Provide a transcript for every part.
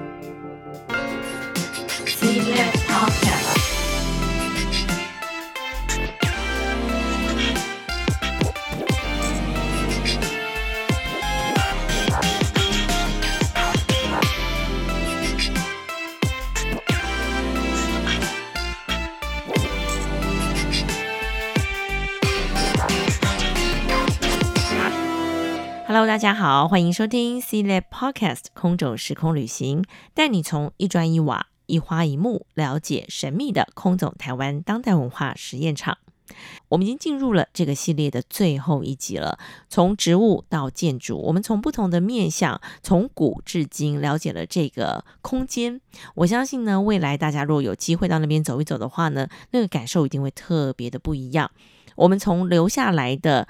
Música Hello，大家好，欢迎收听 C-LAB Podcast 空中时空旅行，带你从一砖一瓦、一花一木了解神秘的空总台湾当代文化实验场。我们已经进入了这个系列的最后一集了，从植物到建筑，我们从不同的面向，从古至今了解了这个空间。我相信呢，未来大家如果有机会到那边走一走的话呢，那个感受一定会特别的不一样。我们从留下来的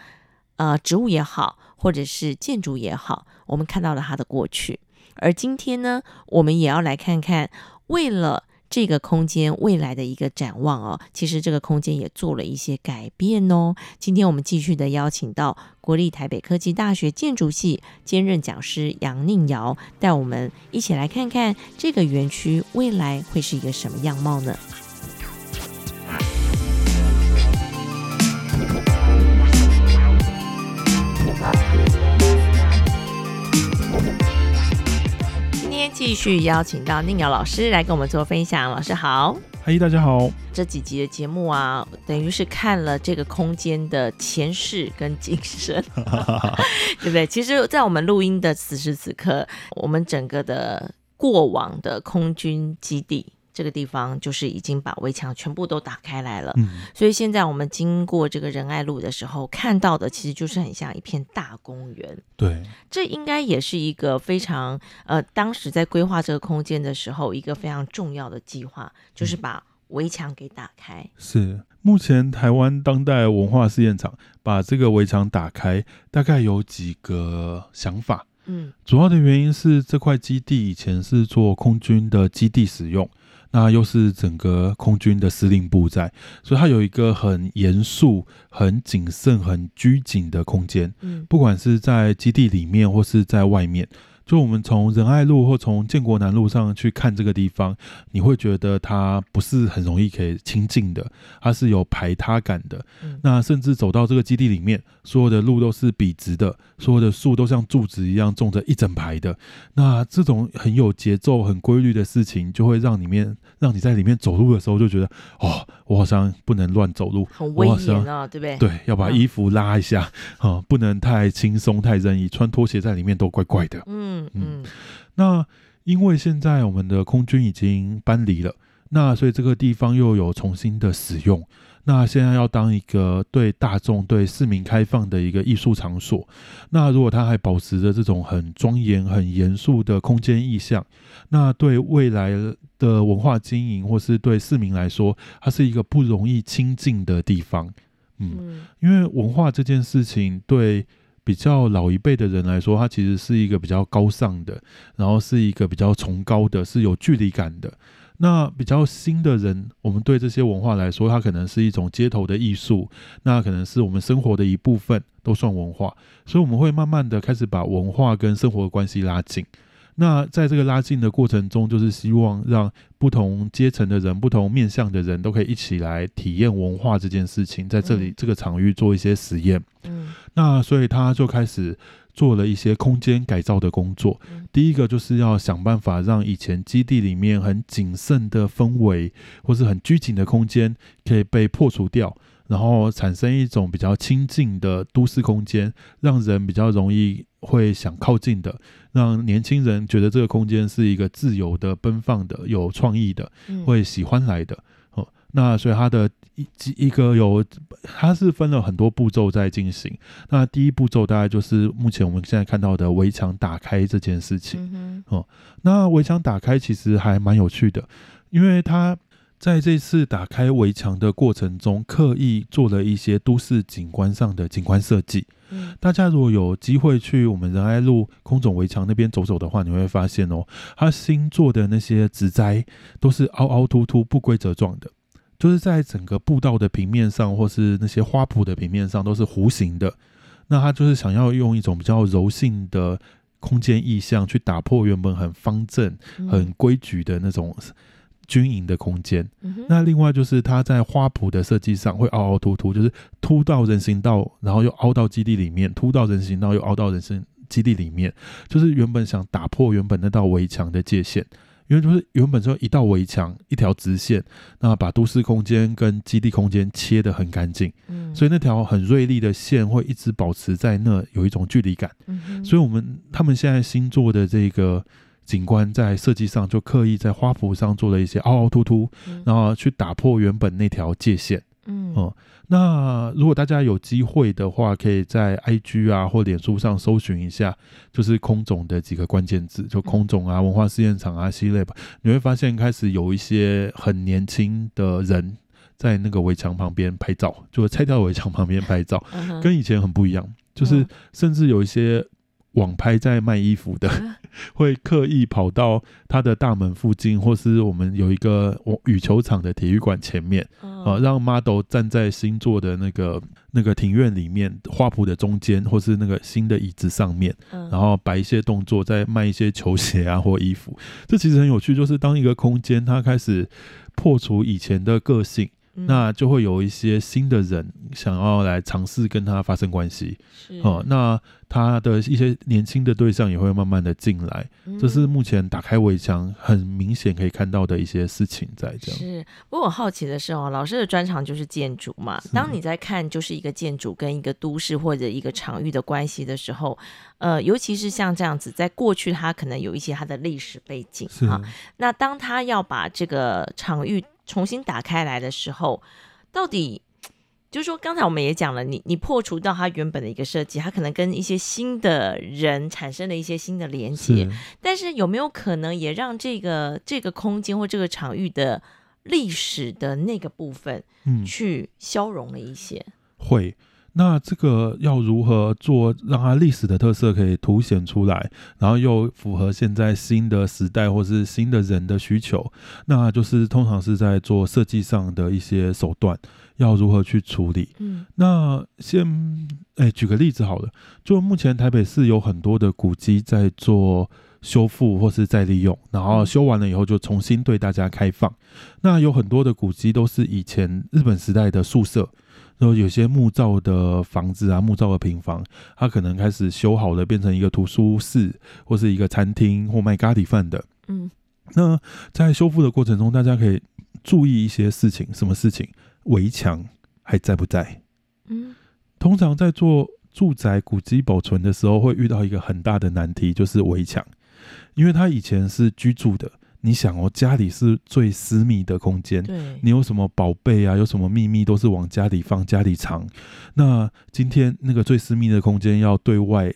呃植物也好。或者是建筑也好，我们看到了它的过去，而今天呢，我们也要来看看，为了这个空间未来的一个展望哦，其实这个空间也做了一些改变哦。今天我们继续的邀请到国立台北科技大学建筑系兼任讲师杨宁瑶，带我们一起来看看这个园区未来会是一个什么样貌呢？继续邀请到宁瑶老师来跟我们做分享。老师好，嗨，大家好。这几集的节目啊，等于是看了这个空间的前世跟今生，对不对？其实，在我们录音的此时此刻，我们整个的过往的空军基地。这个地方就是已经把围墙全部都打开来了，嗯，所以现在我们经过这个仁爱路的时候，看到的其实就是很像一片大公园。对，这应该也是一个非常呃，当时在规划这个空间的时候，一个非常重要的计划，就是把围墙给打开。是，目前台湾当代文化试验场把这个围墙打开，大概有几个想法。嗯，主要的原因是这块基地以前是做空军的基地使用。那又是整个空军的司令部在，所以它有一个很严肃、很谨慎、很拘谨的空间。嗯，不管是在基地里面或是在外面。就我们从仁爱路或从建国南路上去看这个地方，你会觉得它不是很容易可以亲近的，它是有排他感的。嗯、那甚至走到这个基地里面，所有的路都是笔直的，所有的树都像柱子一样种着一整排的。那这种很有节奏、很规律的事情，就会让里面让你在里面走路的时候就觉得，哦，我好像不能乱走路，很威严啊，对不对？对，要把衣服拉一下，啊、嗯，不能太轻松、太任意，穿拖鞋在里面都怪怪的。嗯。嗯，那因为现在我们的空军已经搬离了，那所以这个地方又有重新的使用。那现在要当一个对大众、对市民开放的一个艺术场所。那如果它还保持着这种很庄严、很严肃的空间意象，那对未来的文化经营或是对市民来说，它是一个不容易亲近的地方。嗯，因为文化这件事情对。比较老一辈的人来说，它其实是一个比较高尚的，然后是一个比较崇高的，是有距离感的。那比较新的人，我们对这些文化来说，它可能是一种街头的艺术，那可能是我们生活的一部分，都算文化。所以我们会慢慢的开始把文化跟生活的关系拉近。那在这个拉近的过程中，就是希望让不同阶层的人、不同面向的人都可以一起来体验文化这件事情，在这里这个场域做一些实验。嗯，那所以他就开始做了一些空间改造的工作。第一个就是要想办法让以前基地里面很谨慎的氛围，或是很拘谨的空间，可以被破除掉。然后产生一种比较亲近的都市空间，让人比较容易会想靠近的，让年轻人觉得这个空间是一个自由的、奔放的、有创意的，会喜欢来的。哦，那所以它的一一个有，它是分了很多步骤在进行。那第一步骤大概就是目前我们现在看到的围墙打开这件事情。哦，那围墙打开其实还蛮有趣的，因为它。在这次打开围墙的过程中，刻意做了一些都市景观上的景观设计。嗯，大家如果有机会去我们仁爱路空总围墙那边走走的话，你会发现哦，它新做的那些植栽都是凹凹凸凸、不规则状的，就是在整个步道的平面上，或是那些花圃的平面上都是弧形的。那它就是想要用一种比较柔性的空间意象，去打破原本很方正、很规矩的那种军营的空间。嗯、那另外就是它在花圃的设计上会凹凹凸凸，就是凸到人行道，然后又凹到基地里面，凸到人行道又凹到人行基地里面，就是原本想打破原本那道围墙的界限。因为就是原本说一道围墙，一条直线，那把都市空间跟基地空间切得很干净，嗯，所以那条很锐利的线会一直保持在那，有一种距离感，嗯，所以我们他们现在新做的这个景观在设计上就刻意在花圃上做了一些凹凹凸凸，然后去打破原本那条界限。嗯，哦，那如果大家有机会的话，可以在 IG 啊或脸书上搜寻一下，就是空总的几个关键字，就空总啊、文化试验场啊、C-Lab，你会发现开始有一些很年轻的人在那个围墙旁边拍照，就是拆掉围墙旁边拍照，跟以前很不一样，就是甚至有一些。网拍在卖衣服的，会刻意跑到他的大门附近，或是我们有一个羽球场的体育馆前面，啊，让 model 站在新做的那个那个庭院里面花圃的中间，或是那个新的椅子上面，然后摆一些动作，再卖一些球鞋啊或衣服。这其实很有趣，就是当一个空间它开始破除以前的个性。那就会有一些新的人想要来尝试跟他发生关系，哦，那他的一些年轻的对象也会慢慢的进来，这是目前打开围墙很明显可以看到的一些事情在这样。是，不过我好奇的是哦，老师的专长就是建筑嘛，当你在看就是一个建筑跟一个都市或者一个场域的关系的时候，呃，尤其是像这样子，在过去它可能有一些它的历史背景哈，那当他要把这个场域重新打开来的时候，到底就是说，刚才我们也讲了，你你破除到它原本的一个设计，它可能跟一些新的人产生了一些新的连接，是但是有没有可能也让这个这个空间或这个场域的历史的那个部分，嗯，去消融了一些？嗯、会。那这个要如何做，让它历史的特色可以凸显出来，然后又符合现在新的时代或是新的人的需求？那就是通常是在做设计上的一些手段，要如何去处理？嗯，那先哎，举个例子好了，就目前台北市有很多的古迹在做修复或是再利用，然后修完了以后就重新对大家开放。那有很多的古迹都是以前日本时代的宿舍。然后有些木造的房子啊，木造的平房，它可能开始修好了，变成一个图书室，或是一个餐厅，或卖咖喱饭的。嗯，那在修复的过程中，大家可以注意一些事情，什么事情？围墙还在不在？嗯，通常在做住宅古迹保存的时候，会遇到一个很大的难题，就是围墙，因为它以前是居住的。你想哦，家里是最私密的空间，你有什么宝贝啊，有什么秘密，都是往家里放、家里藏。那今天那个最私密的空间要对外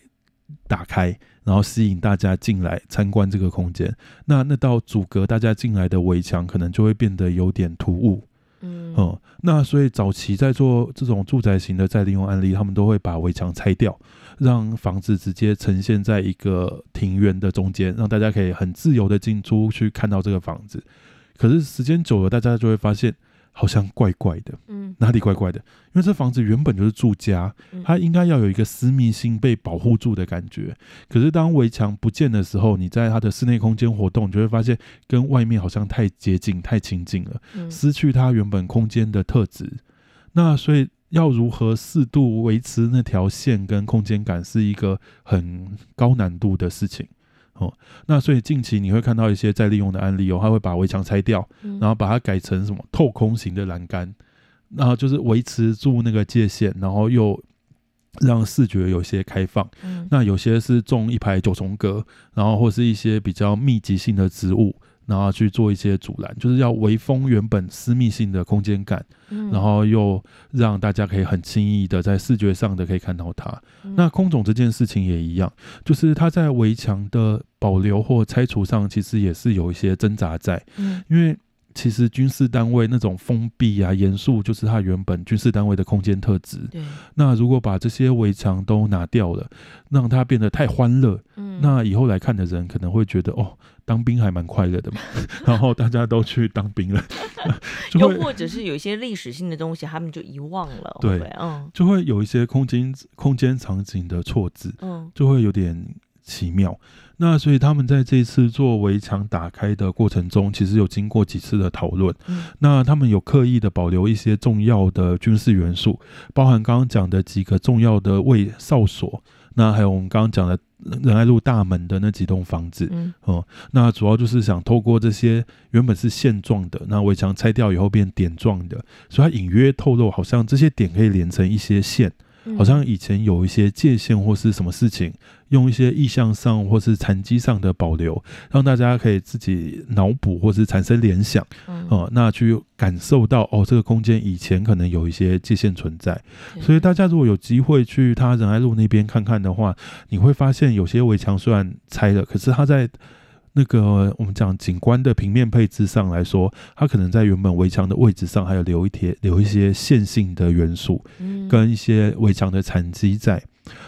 打开，然后吸引大家进来参观这个空间，那那道阻隔大家进来的围墙，可能就会变得有点突兀。嗯，嗯，那所以早期在做这种住宅型的再利用案例，他们都会把围墙拆掉。让房子直接呈现在一个庭院的中间，让大家可以很自由的进出去看到这个房子。可是时间久了，大家就会发现好像怪怪的，嗯，哪里怪怪的？因为这房子原本就是住家，它应该要有一个私密性被保护住的感觉。可是当围墙不见的时候，你在它的室内空间活动，你就会发现跟外面好像太接近、太亲近了，失去它原本空间的特质。那所以。要如何适度维持那条线跟空间感，是一个很高难度的事情哦。那所以近期你会看到一些再利用的案例哦，他会把围墙拆掉，然后把它改成什么透空型的栏杆，然后就是维持住那个界限，然后又让视觉有些开放。那有些是种一排九重葛，然后或是一些比较密集性的植物。然后去做一些阻拦，就是要围封原本私密性的空间感，嗯、然后又让大家可以很轻易的在视觉上的可以看到它。嗯、那空总这件事情也一样，就是它在围墙的保留或拆除上，其实也是有一些挣扎在，嗯、因为。其实军事单位那种封闭啊、严肃，就是它原本军事单位的空间特质。对。那如果把这些围墙都拿掉了，让它变得太欢乐，嗯，那以后来看的人可能会觉得，哦，当兵还蛮快乐的嘛。然后大家都去当兵了，又或者是有一些历史性的东西，他们就遗忘了。对，嗯，就会有一些空间空间场景的错置，嗯，就会有点。奇妙。那所以他们在这次做围墙打开的过程中，其实有经过几次的讨论。嗯、那他们有刻意的保留一些重要的军事元素，包含刚刚讲的几个重要的卫哨所，那还有我们刚刚讲的仁爱路大门的那几栋房子。嗯，哦、嗯，那主要就是想透过这些原本是线状的，那围墙拆掉以后变点状的，所以它隐约透露，好像这些点可以连成一些线。好像以前有一些界限或是什么事情，用一些意向上或是残疾上的保留，让大家可以自己脑补或是产生联想，嗯、呃，那去感受到哦，这个空间以前可能有一些界限存在。所以大家如果有机会去他仁爱路那边看看的话，你会发现有些围墙虽然拆了，可是它在。那个我们讲景观的平面配置上来说，它可能在原本围墙的位置上还有留一贴留一些线性的元素，跟一些围墙的残迹在，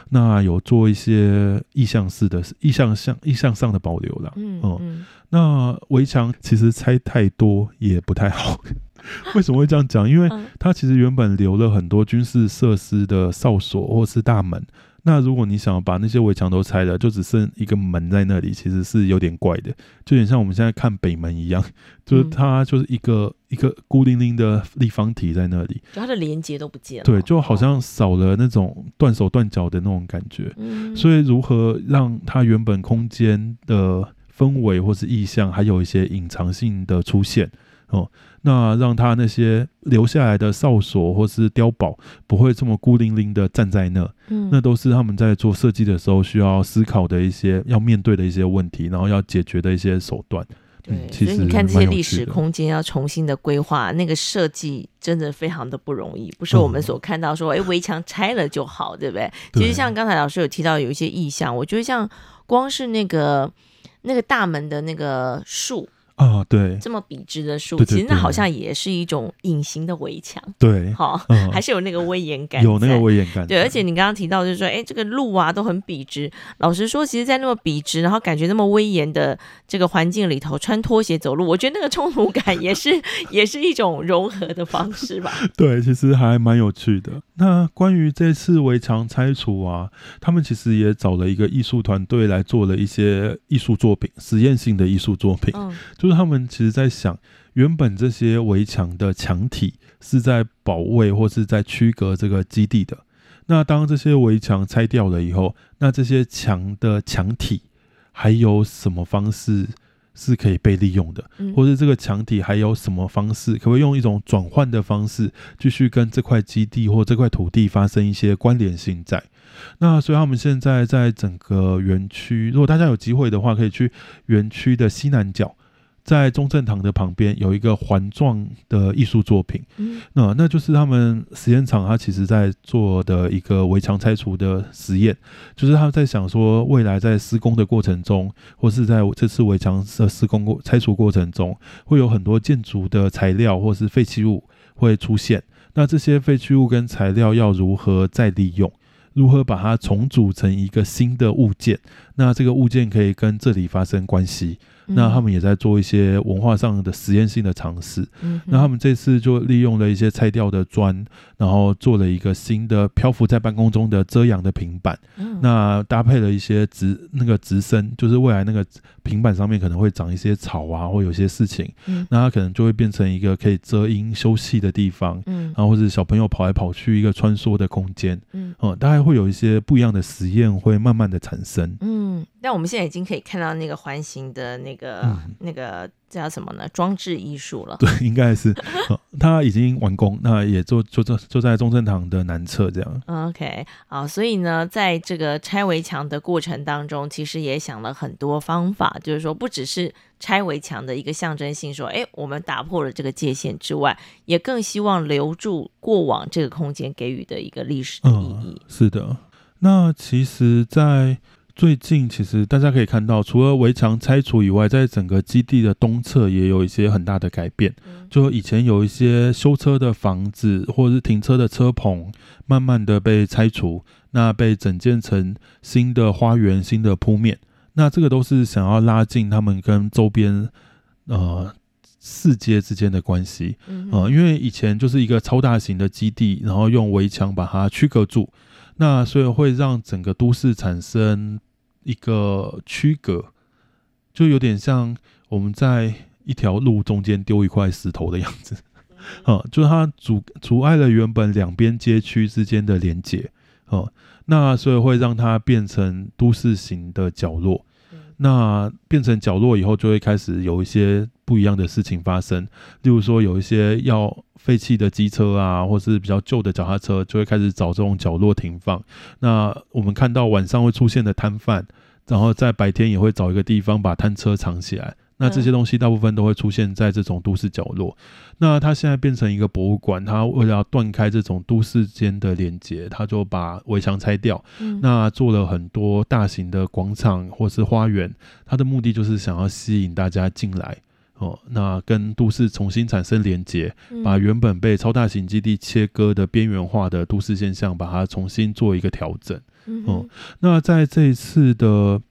那有做一些意向式的意向上意向上的保留了。嗯，嗯，那围墙其实拆太多也不太好。为什么会这样讲？因为 它其实原本留了很多军事设施的哨所或是大门。那如果你想要把那些围墙都拆了，就只剩一个门在那里，其实是有点怪的，就有点像我们现在看北门一样，就是它就是一个、嗯、一个孤零零的立方体在那里，就它的连接都不见了，对，就好像少了那种断手断脚的那种感觉。嗯，所以如何让它原本空间的氛围或是意象，还有一些隐藏性的出现哦。那让他那些留下来的哨所或是碉堡不会这么孤零零的站在那，嗯，那都是他们在做设计的时候需要思考的一些要面对的一些问题，然后要解决的一些手段。对，嗯、其实所以你看这些历史空间要重新的规划，那个设计真的非常的不容易，不是我们所看到说，哎、嗯，围墙拆了就好，对不对？其实像刚才老师有提到有一些意向，我觉得像光是那个那个大门的那个树。啊、哦，对，这么笔直的树，其实那好像也是一种隐形的围墙，对，好、嗯，还是有那个威严感，有那个威严感，对。而且你刚刚提到，就是说，哎，这个路啊都很笔直。老实说，其实，在那么笔直，然后感觉那么威严的这个环境里头，穿拖鞋走路，我觉得那个冲突感也是，也是一种融合的方式吧。对，其实还蛮有趣的。那关于这次围墙拆除啊，他们其实也找了一个艺术团队来做了一些艺术作品，实验性的艺术作品，嗯。就是他们其实在想，原本这些围墙的墙体是在保卫或是在区隔这个基地的。那当这些围墙拆掉了以后，那这些墙的墙体还有什么方式是可以被利用的？或者这个墙体还有什么方式，可不可以用一种转换的方式，继续跟这块基地或这块土地发生一些关联性在？那所以他们现在在整个园区，如果大家有机会的话，可以去园区的西南角。在中正堂的旁边有一个环状的艺术作品，嗯，那那就是他们实验场，他其实在做的一个围墙拆除的实验，就是他们在想说，未来在施工的过程中，或是在这次围墙的施工过拆除过程中，会有很多建筑的材料或是废弃物会出现，那这些废弃物跟材料要如何再利用？如何把它重组成一个新的物件？那这个物件可以跟这里发生关系？那他们也在做一些文化上的实验性的尝试。嗯，那他们这次就利用了一些拆掉的砖，然后做了一个新的漂浮在半空中的遮阳的平板。嗯，那搭配了一些植那个植生，就是未来那个平板上面可能会长一些草啊，或有些事情。嗯，那它可能就会变成一个可以遮阴休息的地方。嗯，然后或者小朋友跑来跑去一个穿梭的空间。嗯，嗯，大概会有一些不一样的实验会慢慢的产生。嗯，但我们现在已经可以看到那个环形的那个。嗯、那个叫什么呢？装置艺术了。对，应该是，它已经完工，那也坐坐坐坐在中正堂的南侧这样。OK，好，所以呢，在这个拆围墙的过程当中，其实也想了很多方法，就是说，不只是拆围墙的一个象征性，说，哎，我们打破了这个界限之外，也更希望留住过往这个空间给予的一个历史的意义。嗯、是的，那其实，在最近其实大家可以看到，除了围墙拆除以外，在整个基地的东侧也有一些很大的改变。就以前有一些修车的房子或者是停车的车棚，慢慢的被拆除，那被整建成新的花园、新的铺面。那这个都是想要拉近他们跟周边呃四街之间的关系。呃，因为以前就是一个超大型的基地，然后用围墙把它区隔住，那所以会让整个都市产生。一个区隔，就有点像我们在一条路中间丢一块石头的样子，啊，就是它阻阻碍了原本两边街区之间的连接，哦，那所以会让它变成都市型的角落。那变成角落以后，就会开始有一些不一样的事情发生。例如说，有一些要废弃的机车啊，或是比较旧的脚踏车，就会开始找这种角落停放。那我们看到晚上会出现的摊贩，然后在白天也会找一个地方把摊车藏起来。那这些东西大部分都会出现在这种都市角落。那它现在变成一个博物馆，它为了要断开这种都市间的连接，它就把围墙拆掉，那做了很多大型的广场或是花园。它的目的就是想要吸引大家进来哦，那跟都市重新产生连接，把原本被超大型基地切割的边缘化的都市现象，把它重新做一个调整。哦，那在这一次的。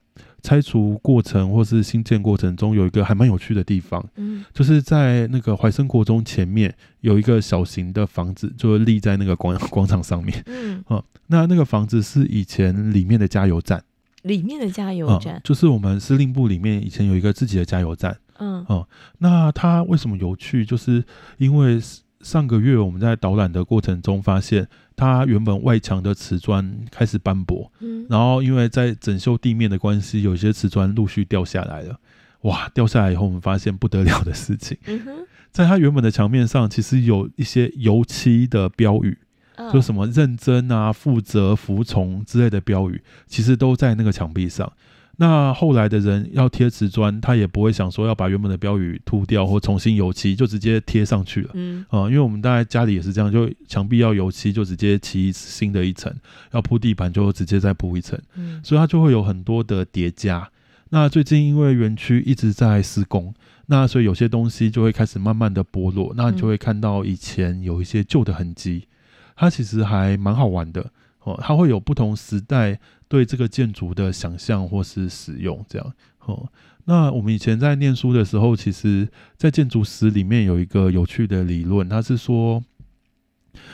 拆除过程或是新建过程中，有一个还蛮有趣的地方，嗯，就是在那个怀生国中前面有一个小型的房子，就立在那个广 广场上面，嗯，哦，那那个房子是以前里面的加油站，里面的加油站，啊，就是我们司令部里面以前有一个自己的加油站，嗯，嗯，那它为什么有趣？就是因为上个月我们在导览的过程中发现。它原本外墙的瓷砖开始斑驳，嗯，然后因为在整修地面的关系，有些瓷砖陆续掉下来了。哇，掉下来以后，我们发现不得了的事情，嗯哼，在它原本的墙面上，其实有一些油漆的标语，哦，就什么认真啊、负责、服从之类的标语，其实都在那个墙壁上。那后来的人要贴瓷砖，他也不会想说要把原本的标语涂掉或重新油漆，就直接贴上去了。嗯啊、呃，因为我们大概家里也是这样，就墙壁要油漆就直接漆新的一层，要铺地板就直接再铺一层。嗯，所以它就会有很多的叠加。那最近因为园区一直在施工，那所以有些东西就会开始慢慢的剥落，那你就会看到以前有一些旧的痕迹，它其实还蛮好玩的。哦，它会有不同时代对这个建筑的想象或是使用，这样。哦，那我们以前在念书的时候，其实，在建筑史里面有一个有趣的理论，它是说，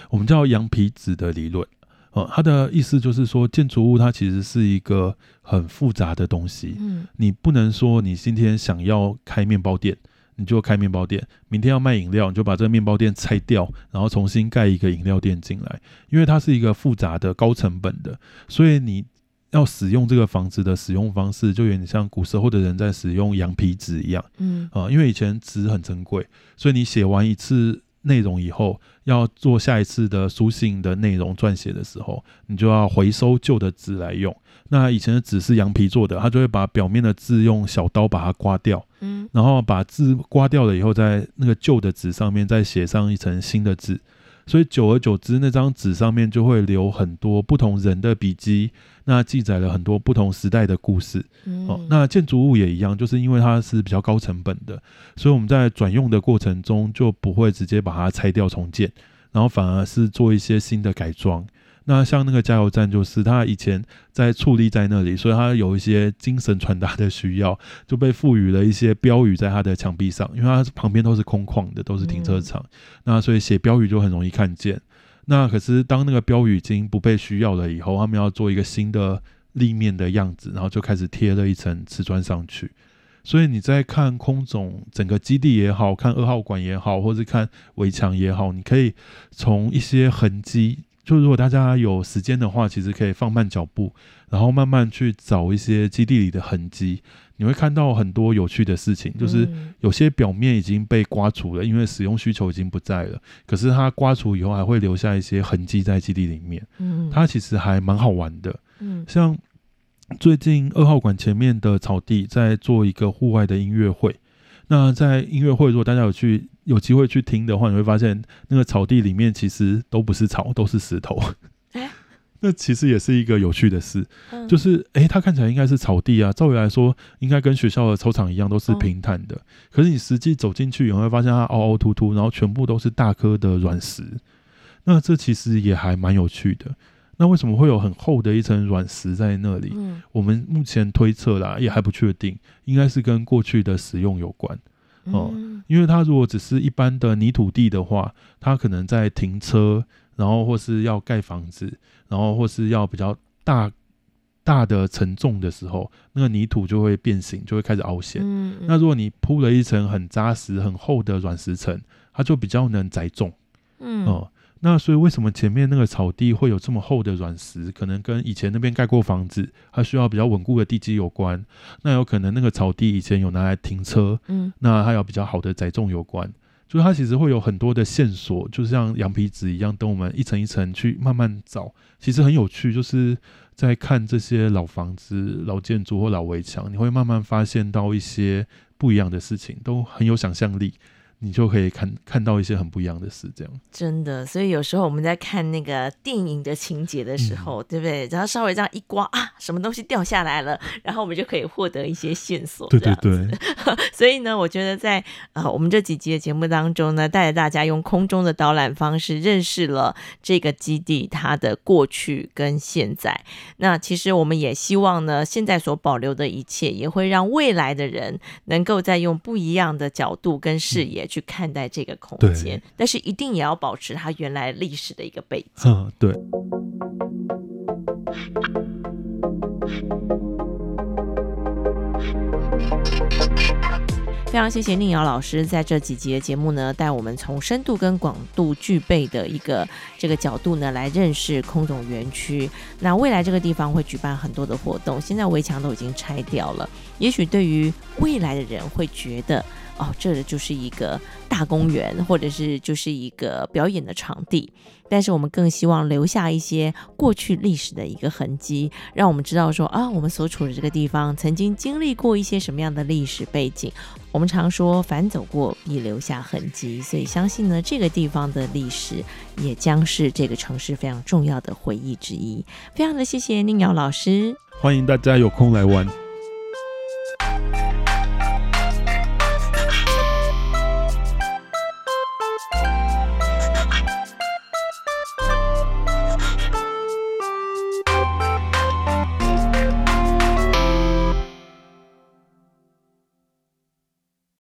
我们叫羊皮纸的理论。哦，它的意思就是说，建筑物它其实是一个很复杂的东西。嗯，你不能说你今天想要开面包店。你就开面包店，明天要卖饮料，你就把这个面包店拆掉，然后重新盖一个饮料店进来。因为它是一个复杂的、高成本的，所以你要使用这个房子的使用方式，就有点像古时候的人在使用羊皮纸一样。嗯啊，因为以前纸很珍贵，所以你写完一次内容以后，要做下一次的书信的内容撰写的时候，你就要回收旧的纸来用。那以前的纸是羊皮做的，他就会把表面的字用小刀把它刮掉，嗯，然后把字刮掉了以后，在那个旧的纸上面再写上一层新的字，所以久而久之，那张纸上面就会留很多不同人的笔迹，那记载了很多不同时代的故事。嗯，哦，那建筑物也一样，就是因为它是比较高成本的，所以我们在转用的过程中就不会直接把它拆掉重建，然后反而是做一些新的改装。那像那个加油站，就是他以前在矗立在那里，所以他有一些精神传达的需要，就被赋予了一些标语在他的墙壁上，因为它旁边都是空旷的，都是停车场，那所以写标语就很容易看见。那可是当那个标语已经不被需要了以后，他们要做一个新的立面的样子，然后就开始贴了一层瓷砖上去。所以你在看空总整个基地也好，看二号馆也好，或是看围墙也好，你可以从一些痕迹。就如果大家有时间的话，其实可以放慢脚步，然后慢慢去找一些基地里的痕迹，你会看到很多有趣的事情。就是有些表面已经被刮除了，因为使用需求已经不在了，可是它刮除以后还会留下一些痕迹在基地里面。嗯，它其实还蛮好玩的。嗯，像最近二号馆前面的草地在做一个户外的音乐会。那在音乐会，如果大家有去有机会去听的话，你会发现那个草地里面其实都不是草，都是石头。欸、那其实也是一个有趣的事，嗯、就是诶、欸，它看起来应该是草地啊，照理来说应该跟学校的操场一样都是平坦的。嗯、可是你实际走进去，你会发现它凹凹凸凸，然后全部都是大颗的软石。那这其实也还蛮有趣的。那为什么会有很厚的一层软石在那里？嗯、我们目前推测啦，也还不确定，应该是跟过去的使用有关哦。嗯、因为它如果只是一般的泥土地的话，它可能在停车，然后或是要盖房子，然后或是要比较大大的承重的时候，那个泥土就会变形，就会开始凹陷。嗯嗯、那如果你铺了一层很扎实、很厚的软石层，它就比较能载重。嗯那所以为什么前面那个草地会有这么厚的软石？可能跟以前那边盖过房子，它需要比较稳固的地基有关。那有可能那个草地以前有拿来停车，嗯，那它有比较好的载重有关。就是它其实会有很多的线索，就像羊皮纸一样，等我们一层一层去慢慢找，其实很有趣，就是。在看这些老房子、老建筑或老围墙，你会慢慢发现到一些不一样的事情，都很有想象力。你就可以看看到一些很不一样的事，这样真的。所以有时候我们在看那个电影的情节的时候，嗯、对不对？然后稍微这样一刮啊，什么东西掉下来了，然后我们就可以获得一些线索。对对对。所以呢，我觉得在呃我们这几集的节目当中呢，带着大家用空中的导览方式认识了这个基地它的过去跟现在。那其实我们也希望呢，现在所保留的一切，也会让未来的人能够再用不一样的角度跟视野、嗯。去看待这个空间，但是一定也要保持它原来历史的一个背景。嗯，对。非常谢谢宁瑶老师在这几集的节目呢，带我们从深度跟广度具备的一个这个角度呢，来认识空总园区。那未来这个地方会举办很多的活动，现在围墙都已经拆掉了，也许对于未来的人会觉得。哦，这就是一个大公园，或者是就是一个表演的场地。但是我们更希望留下一些过去历史的一个痕迹，让我们知道说啊，我们所处的这个地方曾经经历过一些什么样的历史背景。我们常说凡走过必留下痕迹，所以相信呢，这个地方的历史也将是这个城市非常重要的回忆之一。非常的谢谢宁瑶老师，欢迎大家有空来玩。